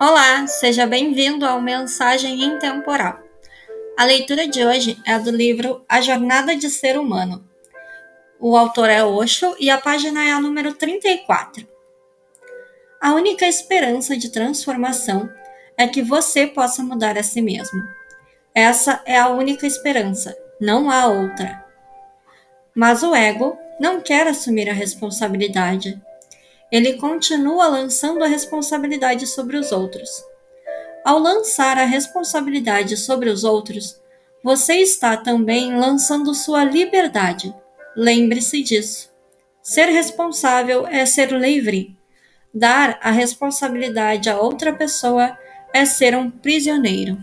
Olá, seja bem-vindo ao Mensagem Intemporal. A leitura de hoje é do livro A Jornada de Ser Humano. O autor é Osho e a página é a número 34. A única esperança de transformação é que você possa mudar a si mesmo. Essa é a única esperança, não há outra. Mas o ego não quer assumir a responsabilidade ele continua lançando a responsabilidade sobre os outros. Ao lançar a responsabilidade sobre os outros, você está também lançando sua liberdade. Lembre-se disso. Ser responsável é ser livre. Dar a responsabilidade a outra pessoa é ser um prisioneiro.